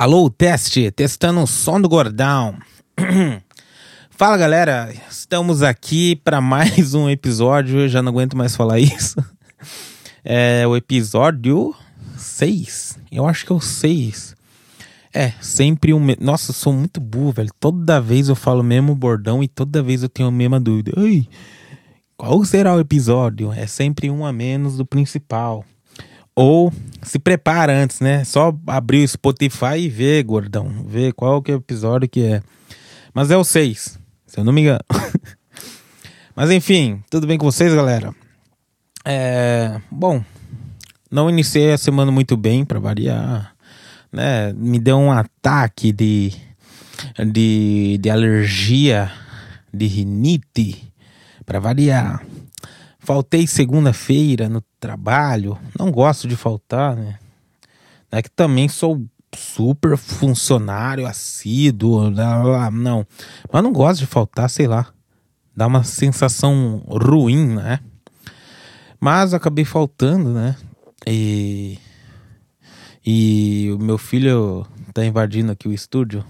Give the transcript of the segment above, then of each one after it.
Alô, teste, testando o som do gordão. Fala galera, estamos aqui para mais um episódio. Eu já não aguento mais falar isso. É o episódio 6. Eu acho que é o 6. É, sempre um. Nossa, eu sou muito burro, velho. Toda vez eu falo o mesmo bordão e toda vez eu tenho a mesma dúvida. Ai, qual será o episódio? É sempre um a menos do principal. Ou se prepara antes, né? Só abrir o Spotify e ver, gordão. Ver qual que é o episódio que é. Mas é o 6, se eu não me engano. Mas enfim, tudo bem com vocês, galera? É. Bom, não iniciei a semana muito bem, para variar. Né? Me deu um ataque de, de, de alergia, de rinite, para variar. Faltei segunda-feira no trabalho. Não gosto de faltar, né? É que também sou super funcionário assíduo, não. Mas não gosto de faltar, sei lá. Dá uma sensação ruim, né? Mas acabei faltando, né? E. E o meu filho tá invadindo aqui o estúdio.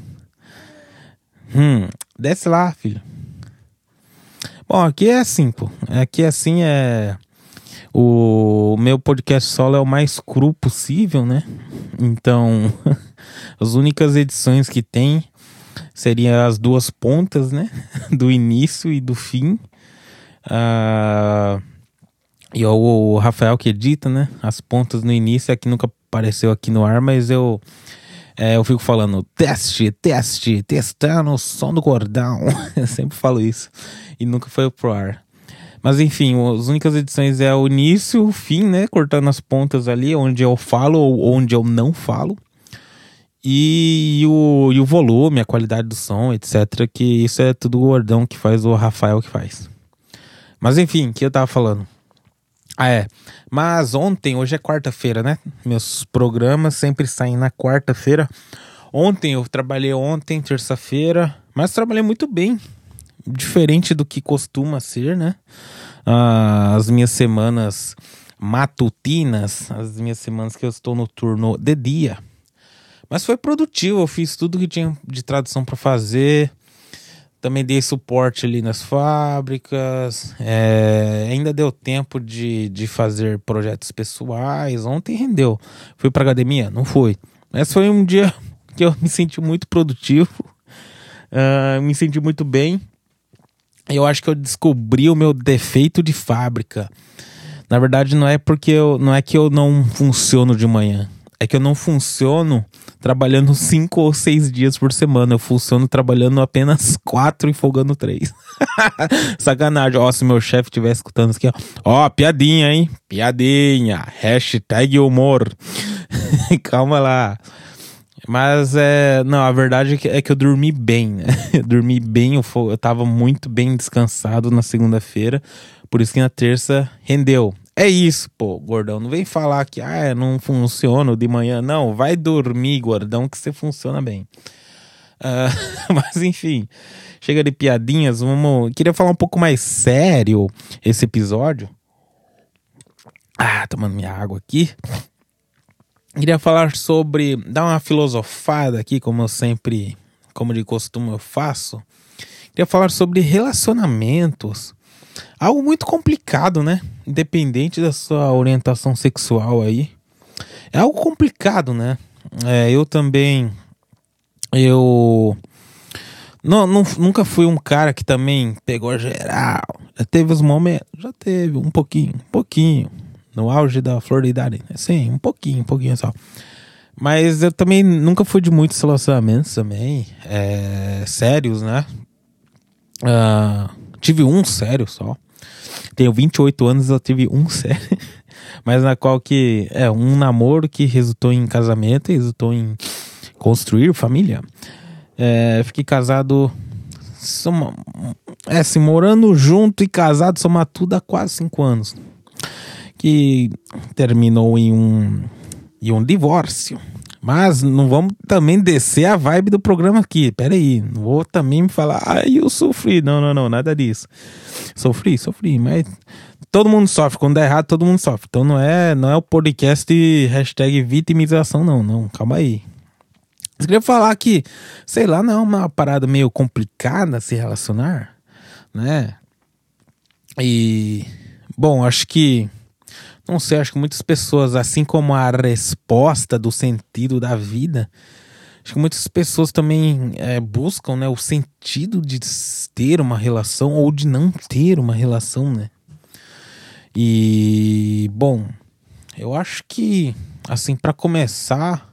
Hum, desce lá, filho. Bom, aqui é assim, pô. Aqui é assim é. O meu podcast solo é o mais cru possível, né? Então, as únicas edições que tem seriam as duas pontas, né? Do início e do fim. Uh, e o, o Rafael que edita, né? As pontas no início, é que nunca apareceu aqui no ar, mas eu é, eu fico falando teste, teste, testando o som do cordão. eu sempre falo isso. E nunca foi pro ar. Mas enfim, as únicas edições é o início, o fim, né? Cortando as pontas ali, onde eu falo ou onde eu não falo. E, e, o, e o volume, a qualidade do som, etc. Que isso é tudo o gordão que faz, o Rafael que faz. Mas enfim, o que eu tava falando? Ah, é. Mas ontem, hoje é quarta-feira, né? Meus programas sempre saem na quarta-feira. Ontem, eu trabalhei ontem, terça-feira, mas trabalhei muito bem. Diferente do que costuma ser, né? Ah, as minhas semanas matutinas, as minhas semanas que eu estou no turno de dia. Mas foi produtivo, eu fiz tudo que tinha de tradução para fazer. Também dei suporte ali nas fábricas. É, ainda deu tempo de, de fazer projetos pessoais. Ontem rendeu. Fui pra academia? Não fui. Mas foi um dia que eu me senti muito produtivo. Uh, me senti muito bem. Eu acho que eu descobri o meu defeito de fábrica. Na verdade, não é porque eu, não é que eu não funciono de manhã é que eu não funciono trabalhando cinco ou seis dias por semana. Eu funciono trabalhando apenas quatro e folgando três. Sacanagem. Ó, se meu chefe estiver escutando isso aqui, ó. Ó, piadinha, hein? Piadinha. Hashtag humor. Calma lá. Mas é. Não, a verdade é que, é que eu dormi bem, né? Eu dormi bem, eu, eu tava muito bem descansado na segunda-feira. Por isso que na terça rendeu. É isso, pô, gordão. Não vem falar que ah, não funciona de manhã. Não, vai dormir, gordão, que você funciona bem. Uh, mas enfim, chega de piadinhas. Vamos. Queria falar um pouco mais sério esse episódio. Ah, tomando minha água aqui. Queria falar sobre. Dar uma filosofada aqui, como eu sempre. Como de costume eu faço. Queria falar sobre relacionamentos Algo muito complicado, né? Independente da sua orientação sexual aí. É algo complicado, né? É, eu também. Eu. Não, não, nunca fui um cara que também pegou geral. Já teve os momentos. Já teve, um pouquinho, um pouquinho. No auge da flor. Sim, um pouquinho, um pouquinho só. Mas eu também nunca fui de muitos relacionamentos também. É, sérios, né? Uh, tive um sério só. Tenho 28 anos, eu tive um sério. Mas na qual que é um namoro que resultou em casamento, resultou em construir família. É, fiquei casado. Soma, é, assim, morando junto e casado, somar tudo há quase cinco anos. Que terminou em um, em um divórcio. Mas não vamos também descer a vibe do programa aqui. Pera aí, não vou também me falar, ai, eu sofri. Não, não, não, nada disso. Sofri, sofri, mas todo mundo sofre. Quando dá errado, todo mundo sofre. Então não é, não é o podcast hashtag vitimização, não, não. Calma aí. Eu queria falar que, sei lá, não é uma parada meio complicada se relacionar, né? E, bom, acho que, não sei, acho que muitas pessoas, assim como a resposta do sentido da vida, acho que muitas pessoas também é, buscam, né, o sentido de ter uma relação ou de não ter uma relação, né? E, bom, eu acho que, assim, para começar,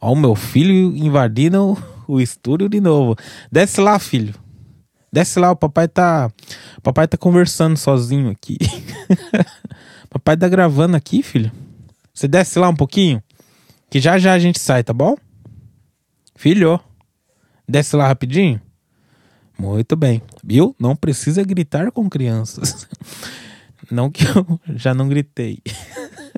ó, o meu filho invadindo o estúdio de novo. Desce lá, filho. Desce lá, o papai tá. O papai tá conversando sozinho aqui. papai tá gravando aqui, filho. Você desce lá um pouquinho? Que já já a gente sai, tá bom? Filho, desce lá rapidinho. Muito bem. Viu? Não precisa gritar com crianças. Não que eu já não gritei.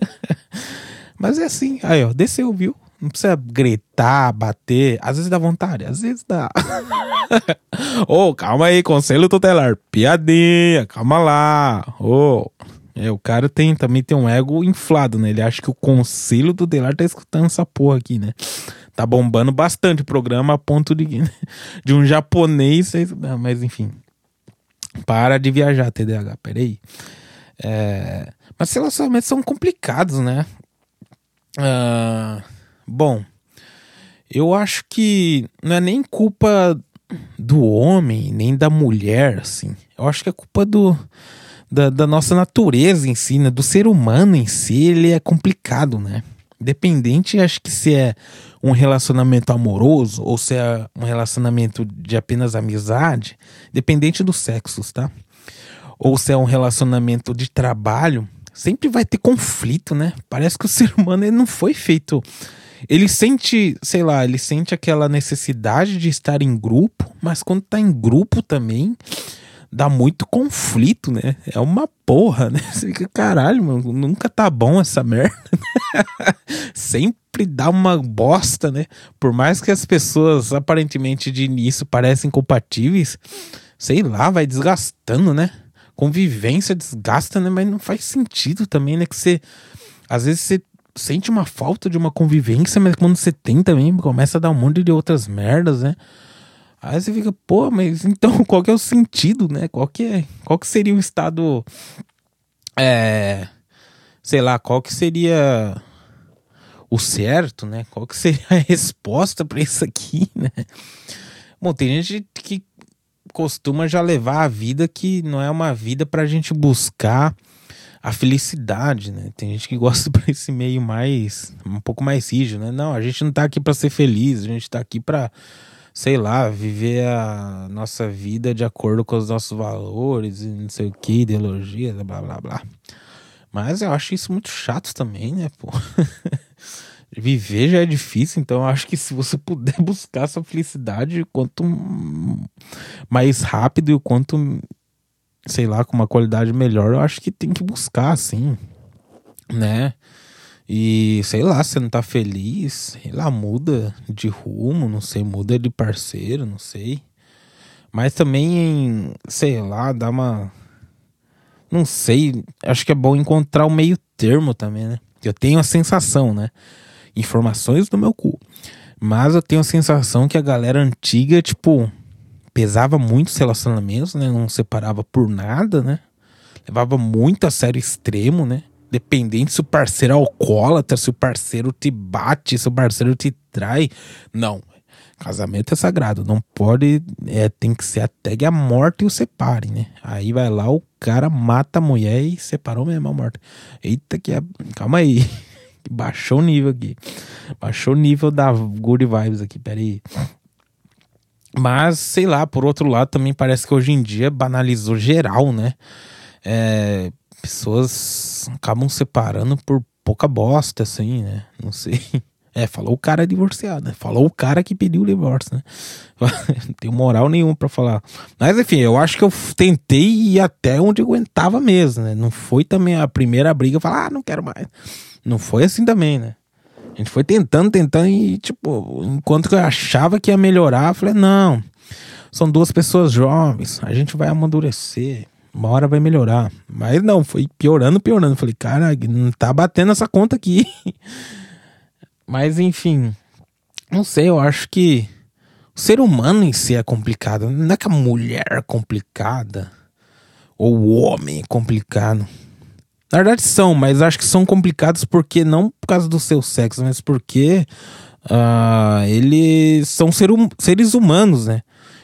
Mas é assim. Aí, ó, desceu, viu? Não precisa gritar, bater. Às vezes dá vontade, às vezes dá. Ô, oh, calma aí, conselho tutelar. Piadinha, calma lá. Ô. Oh. É, o cara tem, também tem um ego inflado, né? Ele acha que o conselho tutelar tá escutando essa porra aqui, né? Tá bombando bastante o programa a ponto de, de um japonês. Mas enfim. Para de viajar, TDAH. Peraí. É, mas relacionamentos são complicados, né? Uh, bom, eu acho que não é nem culpa do homem, nem da mulher, assim. Eu acho que é culpa do, da, da nossa natureza em si, né? Do ser humano em si, ele é complicado, né? Independente, acho que se é um relacionamento amoroso ou se é um relacionamento de apenas amizade, dependente dos sexos, tá? Ou se é um relacionamento de trabalho, sempre vai ter conflito, né? Parece que o ser humano ele não foi feito. Ele sente, sei lá, ele sente aquela necessidade de estar em grupo, mas quando tá em grupo também dá muito conflito, né? É uma porra, né? Você fica, caralho, mano, nunca tá bom essa merda. Sempre dá uma bosta, né? Por mais que as pessoas aparentemente de início parecem compatíveis, sei lá, vai desgastando, né? convivência desgasta, né? Mas não faz sentido também, né? Que você. Às vezes você sente uma falta de uma convivência, mas quando você tem também, começa a dar um monte de outras merdas, né? Aí você fica, pô, mas então qual que é o sentido, né? Qual que, é, qual que seria o estado. É. Sei lá, qual que seria o certo, né? Qual que seria a resposta para isso aqui, né? Bom, tem gente que costuma já levar a vida que não é uma vida pra gente buscar a felicidade, né? Tem gente que gosta para esse meio mais um pouco mais rígido, né? Não, a gente não tá aqui para ser feliz, a gente tá aqui para sei lá, viver a nossa vida de acordo com os nossos valores e não sei o que, ideologia, blá blá blá. Mas eu acho isso muito chato também, né, pô? viver já é difícil, então eu acho que se você puder buscar sua felicidade, quanto mais rápido e quanto, sei lá, com uma qualidade melhor, eu acho que tem que buscar, assim, né? E sei lá, você não tá feliz, sei lá, muda de rumo, não sei, muda de parceiro, não sei. Mas também, sei lá, dá uma. Não sei, acho que é bom encontrar o meio termo também, né? Eu tenho a sensação, né? informações do meu cu. Mas eu tenho a sensação que a galera antiga, tipo, pesava muito os relacionamentos, né? Não separava por nada, né? Levava muito a sério extremo, né? Dependente se o parceiro é alcoólatra, se o parceiro te bate, se o parceiro te trai. Não. Casamento é sagrado. Não pode. É, tem que ser até que a morte o separe, né? Aí vai lá, o cara mata a mulher e separou mesmo a morte. Eita, que é. Calma aí. Baixou o nível aqui. Baixou o nível da good vibes aqui, peraí. Mas, sei lá, por outro lado, também parece que hoje em dia banalizou geral, né? É, pessoas acabam separando por pouca bosta, assim, né? Não sei. É, falou o cara divorciado, né? Falou o cara que pediu o divórcio, né? Não tenho moral nenhuma para falar. Mas enfim, eu acho que eu tentei ir até onde aguentava mesmo, né? Não foi também a primeira briga falar, ah, não quero mais. Não foi assim também, né? A gente foi tentando, tentando e, tipo, enquanto eu achava que ia melhorar, eu falei, não, são duas pessoas jovens, a gente vai amadurecer, uma hora vai melhorar. Mas não, foi piorando, piorando. Falei, cara, não tá batendo essa conta aqui. Mas enfim, Não sei, eu acho que o ser humano em si é complicado. Não é que a mulher é complicada ou o homem é complicado. Na verdade são, mas acho que são complicados porque não por causa do seu sexo, mas porque uh, eles são ser hum, seres humanos, né?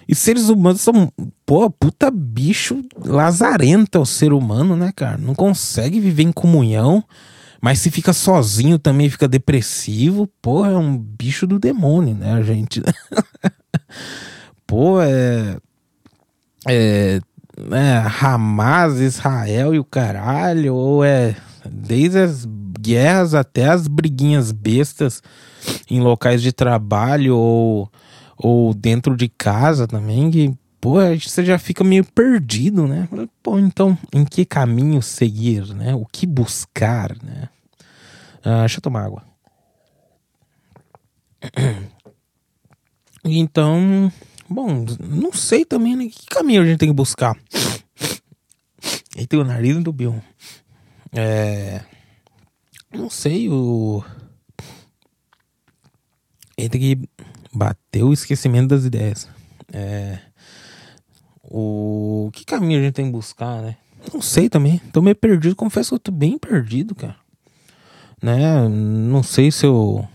E seres humanos são, pô, puta bicho lazarenta o ser humano, né, cara? Não consegue viver em comunhão, mas se fica sozinho também fica depressivo. Pô, é um bicho do demônio, né, gente? pô, é. É. É Hamas, Israel e o caralho, ou é. Desde as guerras até as briguinhas bestas em locais de trabalho ou ou dentro de casa também, que, pô, você já fica meio perdido, né? Pô, então, em que caminho seguir, né? O que buscar, né? Ah, deixa eu tomar água. Então, bom, não sei também né? que caminho a gente tem que buscar. Eita, o nariz entupiu. É. Não sei, o. Ele tem que Bateu o esquecimento das ideias. É, o que caminho a gente tem que buscar, né? Não sei também. Tô meio perdido. Confesso que eu tô bem perdido, cara. Né? Não sei se eu.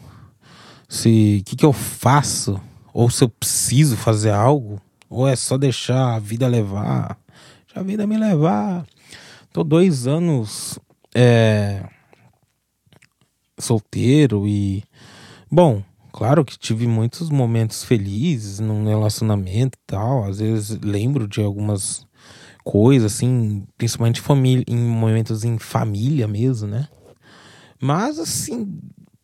Se. O que, que eu faço? Ou se eu preciso fazer algo. Ou é só deixar a vida levar. Deixar a vida me levar. Tô dois anos. É. Solteiro e. Bom, Claro que tive muitos momentos felizes num relacionamento e tal. Às vezes lembro de algumas coisas, assim, principalmente família, em momentos em família mesmo, né? Mas assim,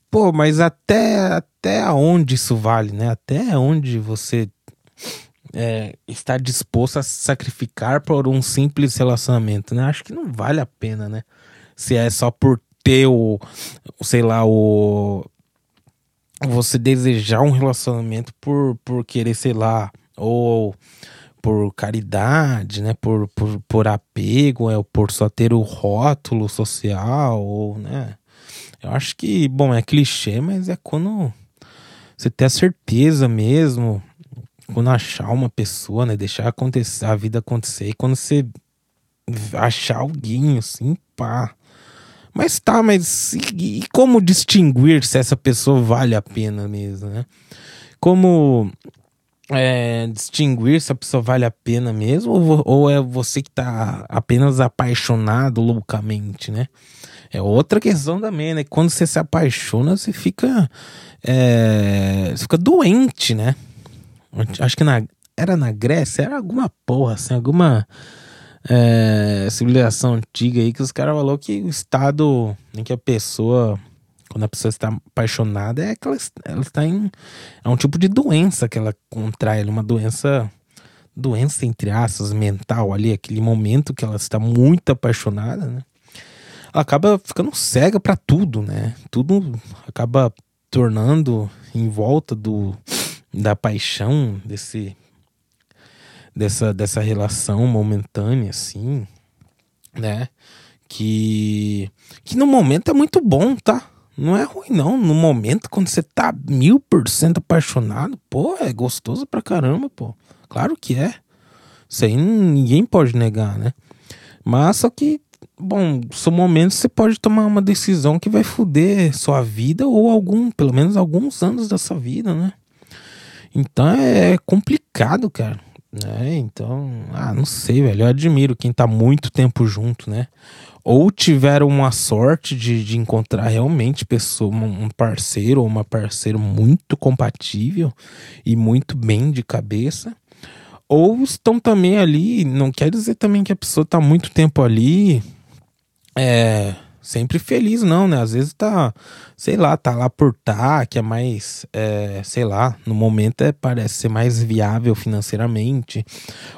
pô, mas até, até onde isso vale, né? Até onde você é, está disposto a sacrificar por um simples relacionamento, né? Acho que não vale a pena, né? Se é só por ter o, sei lá, o você desejar um relacionamento por, por querer, sei lá, ou por caridade, né, por, por, por apego, é, por só ter o rótulo social, ou, né, eu acho que, bom, é clichê, mas é quando você tem a certeza mesmo, quando achar uma pessoa, né, deixar acontecer, a vida acontecer, e quando você achar alguém, assim, pá, mas tá, mas e, e como distinguir se essa pessoa vale a pena mesmo, né? Como é, distinguir se a pessoa vale a pena mesmo ou, ou é você que tá apenas apaixonado loucamente, né? É outra questão também, né? Quando você se apaixona, você fica. É, você fica doente, né? Acho que na, era na Grécia, era alguma porra, assim, alguma é, civilização antiga aí que os caras falaram que o estado em que a pessoa, quando a pessoa está apaixonada, é que ela, ela está em. É um tipo de doença que ela contrai, uma doença. Doença, entre aspas, mental ali, aquele momento que ela está muito apaixonada, né? Ela acaba ficando cega para tudo, né? Tudo acaba tornando em volta do da paixão desse dessa, dessa relação momentânea, assim, né? Que, que no momento é muito bom, tá? Não é ruim, não. No momento, quando você tá mil por cento apaixonado, pô, é gostoso pra caramba, pô. Claro que é. Isso aí ninguém pode negar, né? Mas só que, bom, são momentos que você pode tomar uma decisão que vai foder sua vida ou algum, pelo menos alguns anos dessa vida, né? Então é complicado, cara né? Então, ah, não sei, velho. Eu admiro quem tá muito tempo junto, né? Ou tiveram uma sorte de, de encontrar realmente pessoa, um parceiro ou uma parceira muito compatível e muito bem de cabeça. Ou estão também ali, não quer dizer também que a pessoa tá muito tempo ali, é, sempre feliz, não, né? Às vezes tá, sei lá, tá lá por tá, que é mais, é, sei lá, no momento é, parece ser mais viável financeiramente,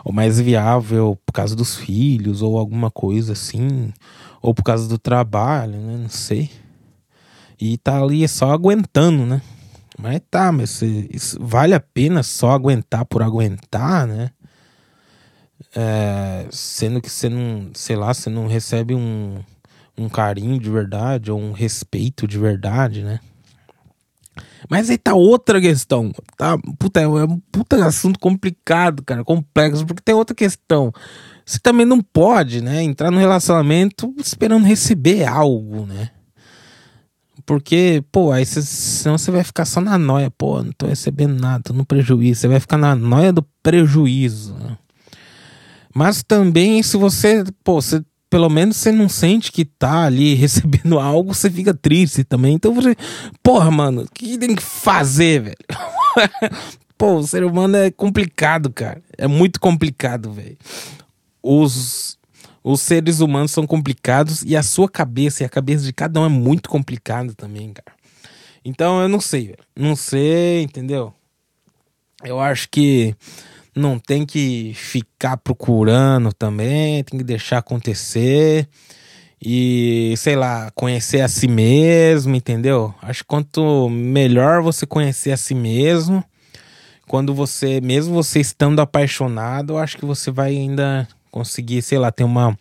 ou mais viável por causa dos filhos, ou alguma coisa assim, ou por causa do trabalho, né? Não sei. E tá ali só aguentando, né? Mas tá, mas isso vale a pena só aguentar por aguentar, né? É, sendo que você não, sei lá, você não recebe um um carinho de verdade ou um respeito de verdade, né? Mas aí tá outra questão. Tá, puta, é um puta assunto complicado, cara, complexo, porque tem outra questão. Você também não pode, né, entrar no relacionamento esperando receber algo, né? Porque, pô, aí cê, senão você vai ficar só na noia, pô, não tô recebendo nada, tô no prejuízo. Você vai ficar na noia do prejuízo. Né? Mas também, se você, pô, você pelo menos você não sente que tá ali recebendo algo, você fica triste também. Então você, porra, mano, o que tem que fazer, velho? Pô, o ser humano é complicado, cara. É muito complicado, velho. Os, os seres humanos são complicados e a sua cabeça e a cabeça de cada um é muito complicado também, cara. Então eu não sei, velho. Não sei, entendeu? Eu acho que não tem que ficar procurando também, tem que deixar acontecer e, sei lá, conhecer a si mesmo, entendeu? Acho que quanto melhor você conhecer a si mesmo, quando você, mesmo você estando apaixonado, eu acho que você vai ainda conseguir, sei lá, ter uma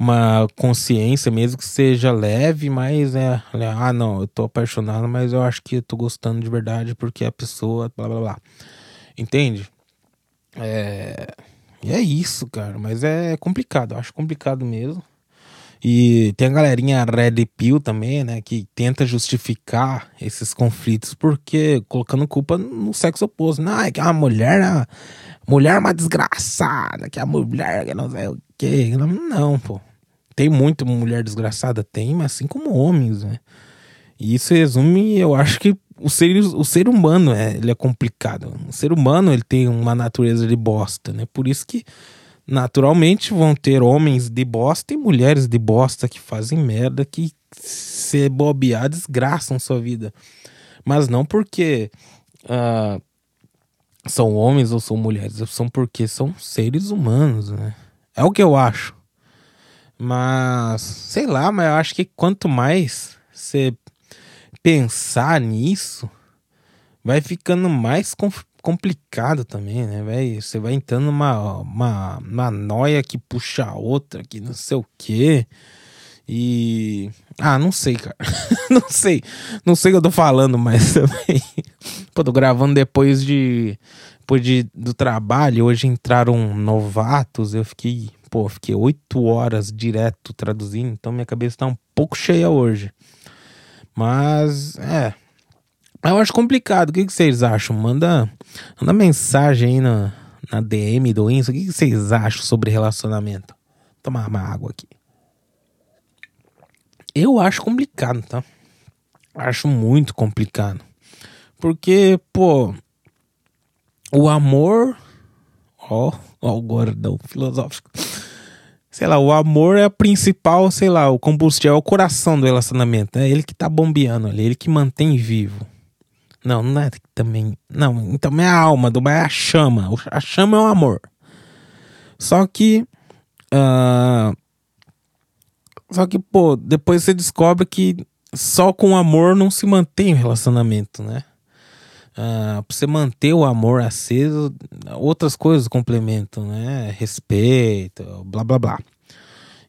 uma consciência, mesmo que seja leve, mas é, ah, não, eu tô apaixonado, mas eu acho que eu tô gostando de verdade porque a pessoa, blá blá blá. Entende? É. E é isso, cara. Mas é complicado, eu acho complicado mesmo. E tem a galerinha Red Pill também, né? Que tenta justificar esses conflitos porque colocando culpa no sexo oposto. Não, é que a mulher, a mulher é uma desgraçada, que a mulher que não sei o quê. Não, não, pô. Tem muita mulher desgraçada? Tem, mas assim como homens, né? E isso resume, eu acho que o ser, o ser humano é, ele é complicado. O ser humano ele tem uma natureza de bosta, né? Por isso que naturalmente vão ter homens de bosta e mulheres de bosta que fazem merda, que se bobear desgraçam sua vida. Mas não porque uh, são homens ou são mulheres, são porque são seres humanos, né? É o que eu acho. Mas, sei lá, mas eu acho que quanto mais você pensar nisso, vai ficando mais complicado também, né, velho? Você vai entrando numa uma, uma noia que puxa a outra, que não sei o quê. E. Ah, não sei, cara. não sei. Não sei o que eu tô falando, mas também. Pô, tô gravando depois de. Depois de, do trabalho. Hoje entraram novatos. Eu fiquei. Pô, fiquei oito horas direto traduzindo. Então minha cabeça tá um pouco cheia hoje. Mas, é. Eu acho complicado. O que, que vocês acham? Manda, manda mensagem aí na, na DM do Insta. O que, que vocês acham sobre relacionamento? Vou tomar uma água aqui. Eu acho complicado, tá? Acho muito complicado. Porque, pô, o amor. Ó, ó, o gordão filosófico sei lá, o amor é a principal, sei lá, o combustível, é o coração do relacionamento. É ele que tá bombeando ali, ele que mantém vivo. Não, não é também. Não, então é a alma, do é a chama. A chama é o amor. Só que. Uh, só que, pô, depois você descobre que só com amor não se mantém o relacionamento, né? Uh, pra você manter o amor aceso, outras coisas complementam, né? Respeito, blá blá blá.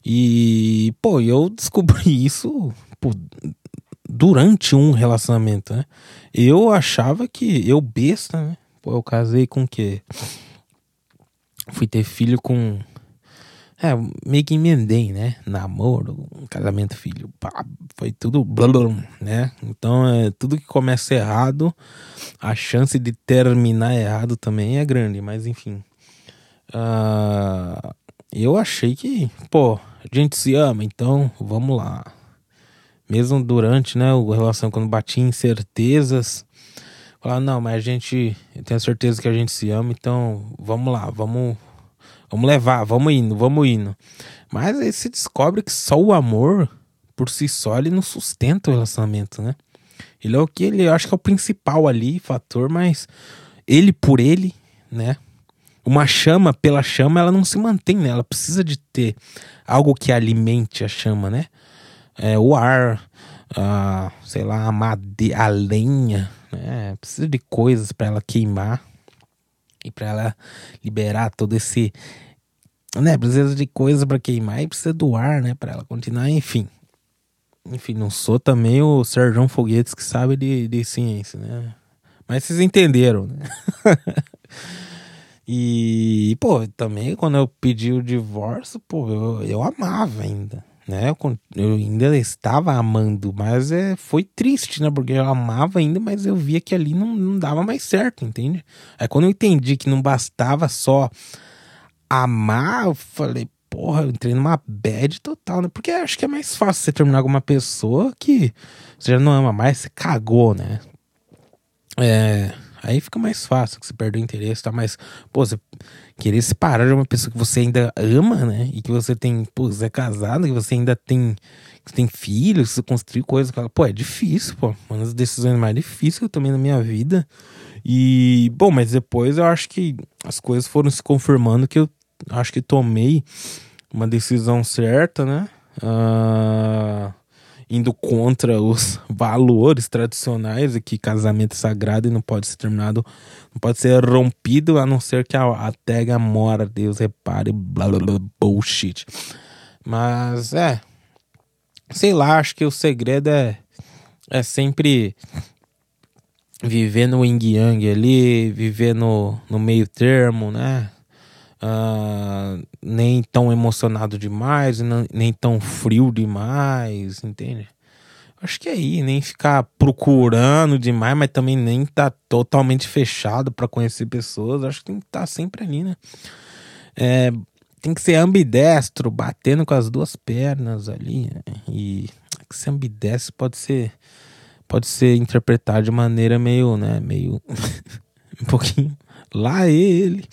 E, pô, eu descobri isso pô, durante um relacionamento, né? Eu achava que eu besta, né? Pô, eu casei com o quê? Fui ter filho com é, meio que emendei, né? Namoro, casamento, filho, pá, foi tudo blá, blá, né? Então, é, tudo que começa errado, a chance de terminar errado também é grande, mas enfim. Uh, eu achei que, pô, a gente se ama, então vamos lá. Mesmo durante, né, o relação, quando batia incertezas, falar, não, mas a gente, eu tenho certeza que a gente se ama, então vamos lá, vamos Vamos levar, vamos indo, vamos indo. Mas aí se descobre que só o amor, por si só, ele não sustenta o relacionamento, né? Ele é o que ele, acho que é o principal ali, fator, mas ele por ele, né? Uma chama pela chama, ela não se mantém, né? Ela precisa de ter algo que alimente a chama, né? É, o ar, a, sei lá, a, made a lenha, né? Precisa de coisas para ela queimar e para ela liberar todo esse né, precisa de coisa para queimar e precisa do ar, né, para ela continuar, enfim. enfim, não sou também o Sérgio Foguetes que sabe de, de ciência, né? Mas vocês entenderam, né? e, pô, também quando eu pedi o divórcio, pô, eu, eu amava ainda, né? Eu, eu ainda estava amando, mas é, foi triste, né? Porque eu amava ainda, mas eu via que ali não, não dava mais certo, entende? Aí quando eu entendi que não bastava só amar, eu falei, porra, eu entrei numa bad total, né? Porque acho que é mais fácil você terminar com uma pessoa que você já não ama mais, você cagou, né? É. Aí fica mais fácil, que você perde o interesse, tá? Mas, pô, você querer separar de uma pessoa que você ainda ama, né? E que você tem, pô, você é casado, que você ainda tem, que tem filhos, você construiu coisas, pô, é difícil, pô. Uma das decisões mais difíceis que eu tomei na minha vida. E, bom, mas depois eu acho que as coisas foram se confirmando que eu acho que tomei uma decisão certa, né? Uh, indo contra os valores tradicionais e que casamento é sagrado e não pode ser terminado, não pode ser rompido a não ser que a, a tega mora, Deus repare, blá blá blá, bullshit. Mas é, sei lá, acho que o segredo é, é sempre viver no yin yang ali, viver no, no meio termo, né? Uh, nem tão emocionado demais, nem tão frio demais, entende? Acho que é aí, nem ficar procurando demais, mas também nem tá totalmente fechado para conhecer pessoas. Acho que tem que estar tá sempre ali, né? É, tem que ser ambidestro, batendo com as duas pernas ali. Né? E ser ambidestro pode ser pode ser interpretado de maneira meio, né, meio um pouquinho lá ele.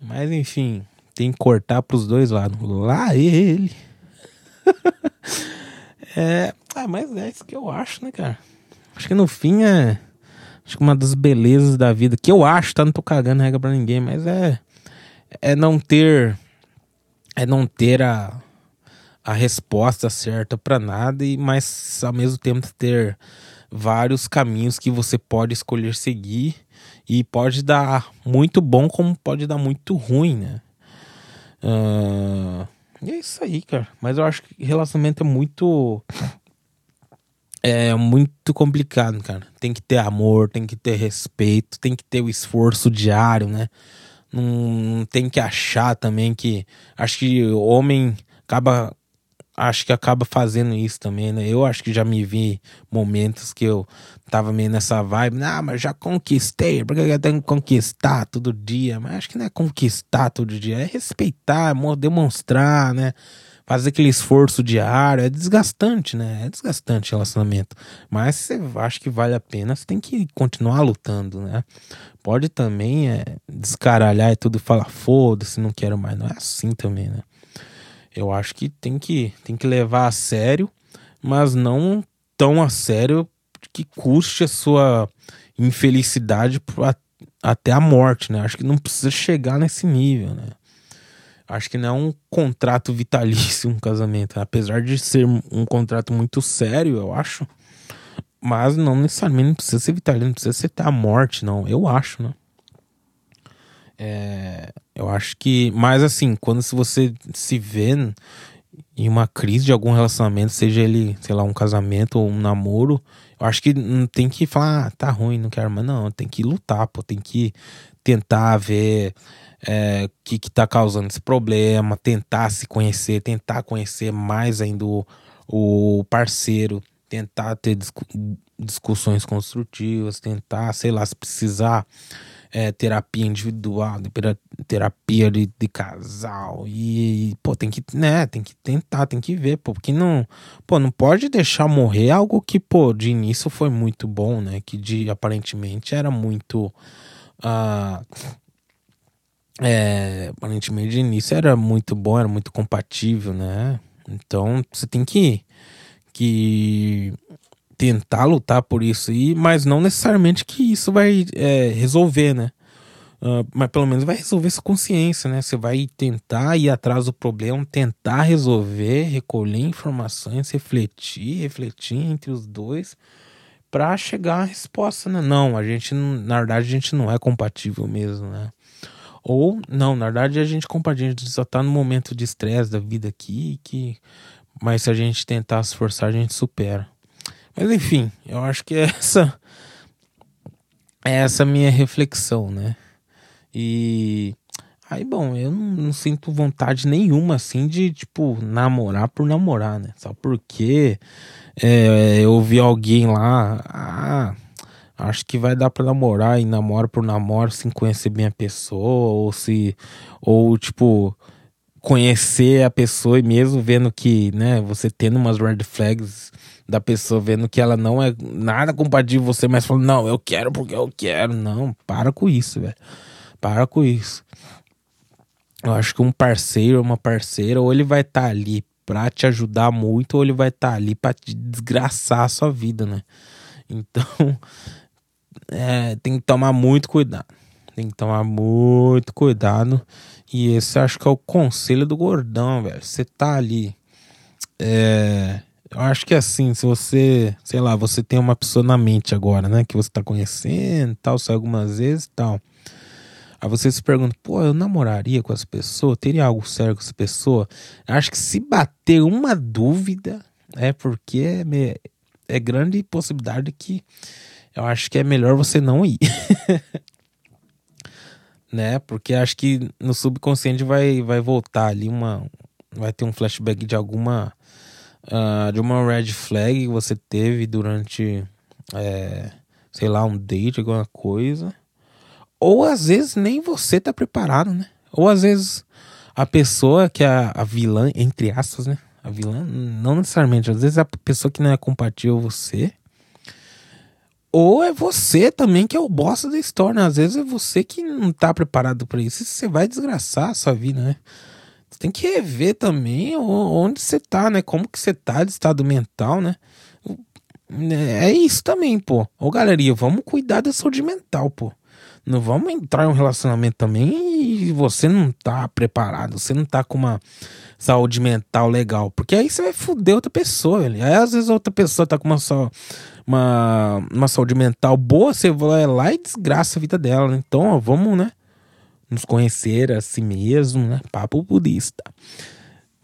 Mas enfim, tem que cortar pros dois lados. Lá ele. é, ah, mas é isso que eu acho, né, cara? Acho que no fim é. Acho que uma das belezas da vida, que eu acho, tá? Não tô cagando regra pra ninguém, mas é. É não ter. É não ter a. A resposta certa para nada, e mas ao mesmo tempo ter vários caminhos que você pode escolher seguir e pode dar muito bom, como pode dar muito ruim, né? Uh, e é isso aí, cara. Mas eu acho que relacionamento é muito. É muito complicado, cara. Tem que ter amor, tem que ter respeito, tem que ter o esforço diário, né? Não, não tem que achar também que. Acho que o homem acaba acho que acaba fazendo isso também, né? Eu acho que já me vi momentos que eu tava meio nessa vibe, ah, mas já conquistei, porque eu tenho que conquistar todo dia. Mas acho que não é conquistar todo dia, é respeitar, é demonstrar, né? Fazer aquele esforço diário, é desgastante, né? É desgastante relacionamento. Mas você acha que vale a pena, você tem que continuar lutando, né? Pode também é, descaralhar e tudo falar, foda-se, não quero mais. Não é assim também, né? Eu acho que tem que, tem que levar a sério, mas não tão a sério que custe a sua infelicidade até a morte, né? Acho que não precisa chegar nesse nível, né? Acho que não é um contrato vitalício um casamento, apesar de ser um contrato muito sério, eu acho. Mas não necessariamente não precisa ser vitalício, não precisa ser até a morte, não. Eu acho, né? É, eu acho que. Mas assim, quando se você se vê em uma crise de algum relacionamento, seja ele, sei lá, um casamento ou um namoro, eu acho que não tem que falar, ah, tá ruim, não quero mais. Não, tem que lutar, pô, tem que tentar ver é, o que, que tá causando esse problema, tentar se conhecer, tentar conhecer mais ainda o, o parceiro, tentar ter discu discussões construtivas, tentar, sei lá, se precisar é, terapia individual, terapia de, de, casal. E, pô, tem que, né, tem que tentar, tem que ver, pô, porque não, pô, não pode deixar morrer algo que, pô, de início foi muito bom, né? Que de aparentemente era muito. Uh, é, aparentemente de início era muito bom, era muito compatível, né? Então você tem que, que tentar lutar por isso aí, mas não necessariamente que isso vai é, resolver, né? Uh, mas pelo menos vai resolver essa consciência, né? Você vai tentar ir atrás do problema, tentar resolver, recolher informações, refletir, refletir entre os dois para chegar à resposta, né? Não, a gente, na verdade, a gente não é compatível mesmo, né? Ou, não, na verdade a gente compartilha, a gente só tá no momento de estresse da vida aqui que Mas se a gente tentar se esforçar, a gente supera. Mas enfim, eu acho que essa é essa minha reflexão, né? E aí, bom, eu não, não, sinto vontade nenhuma assim de, tipo, namorar por namorar, né? Só porque é, eu vi alguém lá, ah, acho que vai dar pra namorar e namora por namoro sem conhecer bem a pessoa, ou se, ou tipo, conhecer a pessoa e mesmo vendo que, né, você tendo umas red flags da pessoa, vendo que ela não é nada compatível com você, mas falando, não, eu quero porque eu quero. Não, para com isso, velho. Para com isso. Eu acho que um parceiro, uma parceira, ou ele vai estar tá ali pra te ajudar muito, ou ele vai estar tá ali pra te desgraçar a sua vida, né? Então, é, tem que tomar muito cuidado. Tem que tomar muito cuidado. E esse acho que é o conselho do gordão, velho. Você tá ali. É, eu acho que assim, se você, sei lá, você tem uma pessoa na mente agora, né? Que você tá conhecendo tal, sai algumas vezes e tal. Aí você se pergunta, pô, eu namoraria com essa pessoa? Teria algo sério com essa pessoa? Acho que se bater uma dúvida, é porque é, é grande possibilidade que eu acho que é melhor você não ir. né? Porque acho que no subconsciente vai, vai voltar ali uma. Vai ter um flashback de alguma. Uh, de uma red flag que você teve durante. É, sei lá, um date, alguma coisa. Ou às vezes nem você tá preparado, né? Ou às vezes a pessoa que é a, a vilã, entre aspas, né? A vilã, não necessariamente. Às vezes a pessoa que não é compatível você ou é você também que é o boss da história. Né? Às vezes é você que não tá preparado para isso. Você vai desgraçar a sua vida, né? Você tem que rever também onde você tá, né? Como que você tá de estado mental, né? É isso também, pô. Ô, galeria, vamos cuidar da saúde mental, pô. Não vamos entrar em um relacionamento também e você não tá preparado, você não tá com uma saúde mental legal. Porque aí você vai foder outra pessoa, velho. Aí às vezes outra pessoa tá com uma só uma, uma saúde mental boa, você vai lá e desgraça a vida dela. Né? Então, ó, vamos, né? Nos conhecer a si mesmo, né? Papo budista.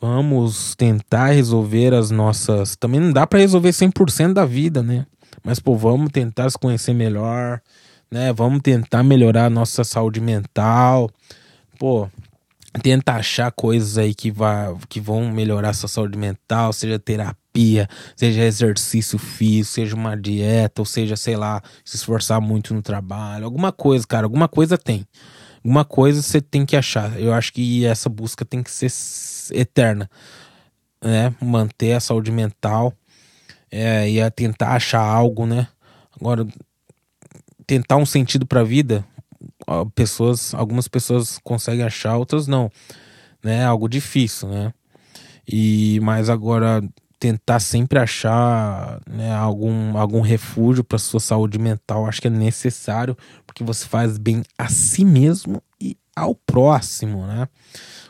Vamos tentar resolver as nossas. Também não dá para resolver 100% da vida, né? Mas, pô, vamos tentar se conhecer melhor, né? Vamos tentar melhorar a nossa saúde mental. Pô, tenta achar coisas aí que, vá, que vão melhorar a sua saúde mental, seja terapia, seja exercício físico, seja uma dieta, ou seja, sei lá, se esforçar muito no trabalho, alguma coisa, cara, alguma coisa tem. Alguma coisa você tem que achar. Eu acho que essa busca tem que ser eterna, né? Manter a saúde mental é, e a tentar achar algo, né? Agora, tentar um sentido para a vida, pessoas, algumas pessoas conseguem achar, outras não, né? Algo difícil, né? E mas agora tentar sempre achar né, algum, algum refúgio para sua saúde mental, acho que é necessário, porque você faz bem a si mesmo e ao próximo, né?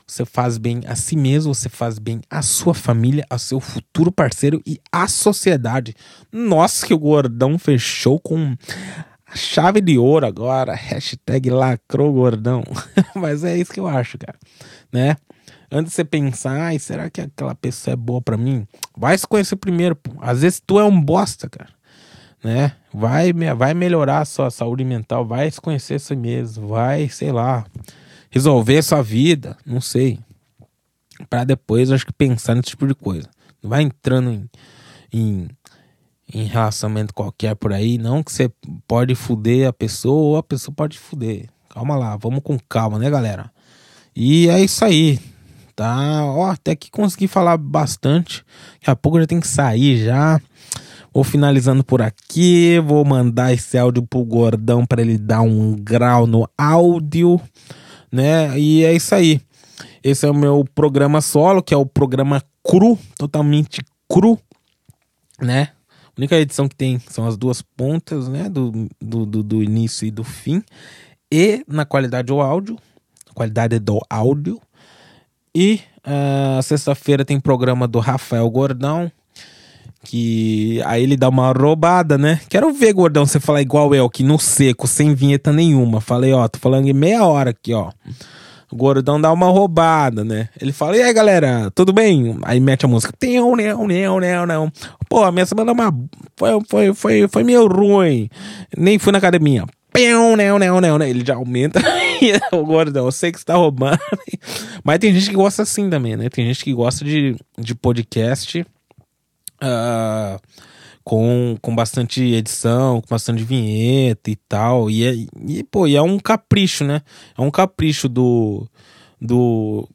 Você faz bem a si mesmo, você faz bem a sua família, a seu futuro parceiro e à sociedade. Nossa, que o gordão fechou com chave de ouro agora, hashtag lacrou gordão. Mas é isso que eu acho, cara, né? Antes de você pensar, ai, será que aquela pessoa é boa para mim? Vai se conhecer primeiro, pô. Às vezes tu é um bosta, cara, né? Vai, vai melhorar a sua saúde mental, vai se conhecer si mesmo, vai, sei lá, resolver a sua vida, não sei. Para depois, acho que pensar nesse tipo de coisa. Não vai entrando em, em em relacionamento qualquer por aí, não que você pode fuder a pessoa ou a pessoa pode fuder. Calma lá, vamos com calma, né, galera? E é isso aí, tá? Ó, até que consegui falar bastante. Daqui a pouco eu já tenho que sair já. Vou finalizando por aqui, vou mandar esse áudio pro gordão para ele dar um grau no áudio, né? E é isso aí. Esse é o meu programa solo, que é o programa cru, totalmente cru, né? A única edição que tem são as duas pontas, né? Do, do, do, do início e do fim. E na qualidade do áudio. Qualidade do áudio. E uh, sexta-feira tem programa do Rafael Gordão. Que aí ele dá uma roubada, né? Quero ver, Gordão, você falar igual eu, que no seco, sem vinheta nenhuma. Falei, ó, tô falando em meia hora aqui, ó. O gordão dá uma roubada, né? Ele fala, e aí galera, tudo bem? Aí mete a música, não, não, não, não, não. Pô, a minha semana é uma... foi, foi, foi, foi meio ruim. Nem fui na academia. Não, não, não, não. Ele já aumenta. o gordão, eu sei que você tá roubando. Mas tem gente que gosta assim também, né? Tem gente que gosta de, de podcast. Uh, com, com bastante edição, com bastante vinheta e tal. E, é, e, pô, e é um capricho, né? É um capricho do. do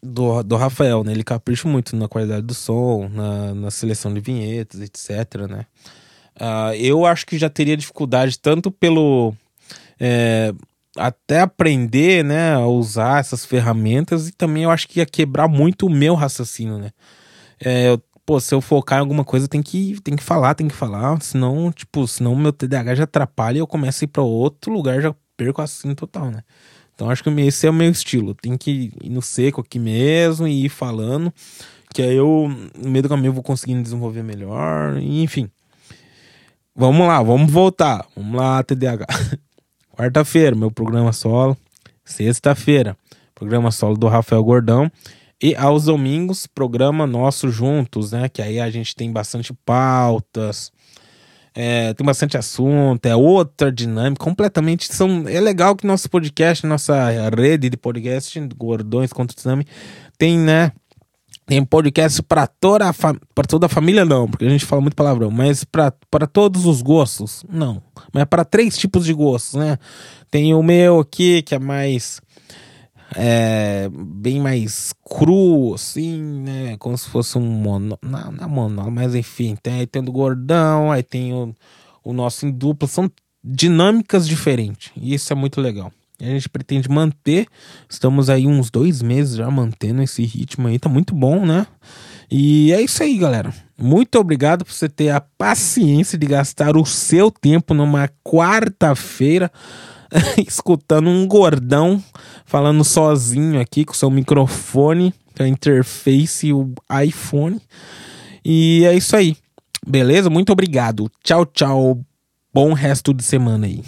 do, do Rafael, né? Ele capricha muito na qualidade do som, na, na seleção de vinhetas, etc, né? Uh, eu acho que já teria dificuldade tanto pelo... É, até aprender, né, a usar essas ferramentas e também eu acho que ia quebrar muito o meu raciocínio, né? É, eu pô, se eu focar em alguma coisa, tem que, tem que falar, tem que falar, senão, tipo, senão meu TDAH já atrapalha e eu começo a ir pra outro lugar, já perco assim total, né? Então acho que esse é o meu estilo. Tem que ir no seco aqui mesmo e ir falando, que aí eu, no meio do caminho, eu vou conseguindo desenvolver melhor, enfim. Vamos lá, vamos voltar. Vamos lá, TDAH. Quarta-feira, meu programa solo. Sexta-feira, programa solo do Rafael Gordão. E aos domingos, programa nosso juntos, né? Que aí a gente tem bastante pautas, é, tem bastante assunto, é outra dinâmica, completamente. São, é legal que nosso podcast, nossa rede de podcast, Gordões contra o Tsunami, tem, né? Tem podcast para toda, a toda a família, não, porque a gente fala muito palavrão, mas para todos os gostos, não. Mas é para três tipos de gostos, né? Tem o meu aqui, que é mais é, bem mais cru, assim, né? Como se fosse um mono. Não, não é mono, mas enfim, tem, aí tem o gordão, aí tem o, o nosso em dupla, são dinâmicas diferentes. E isso é muito legal. A gente pretende manter. Estamos aí uns dois meses já mantendo esse ritmo aí, tá muito bom, né? E é isso aí, galera. Muito obrigado por você ter a paciência de gastar o seu tempo numa quarta-feira escutando um gordão falando sozinho aqui com seu microfone, a interface e o iPhone. E é isso aí. Beleza? Muito obrigado. Tchau, tchau. Bom resto de semana aí.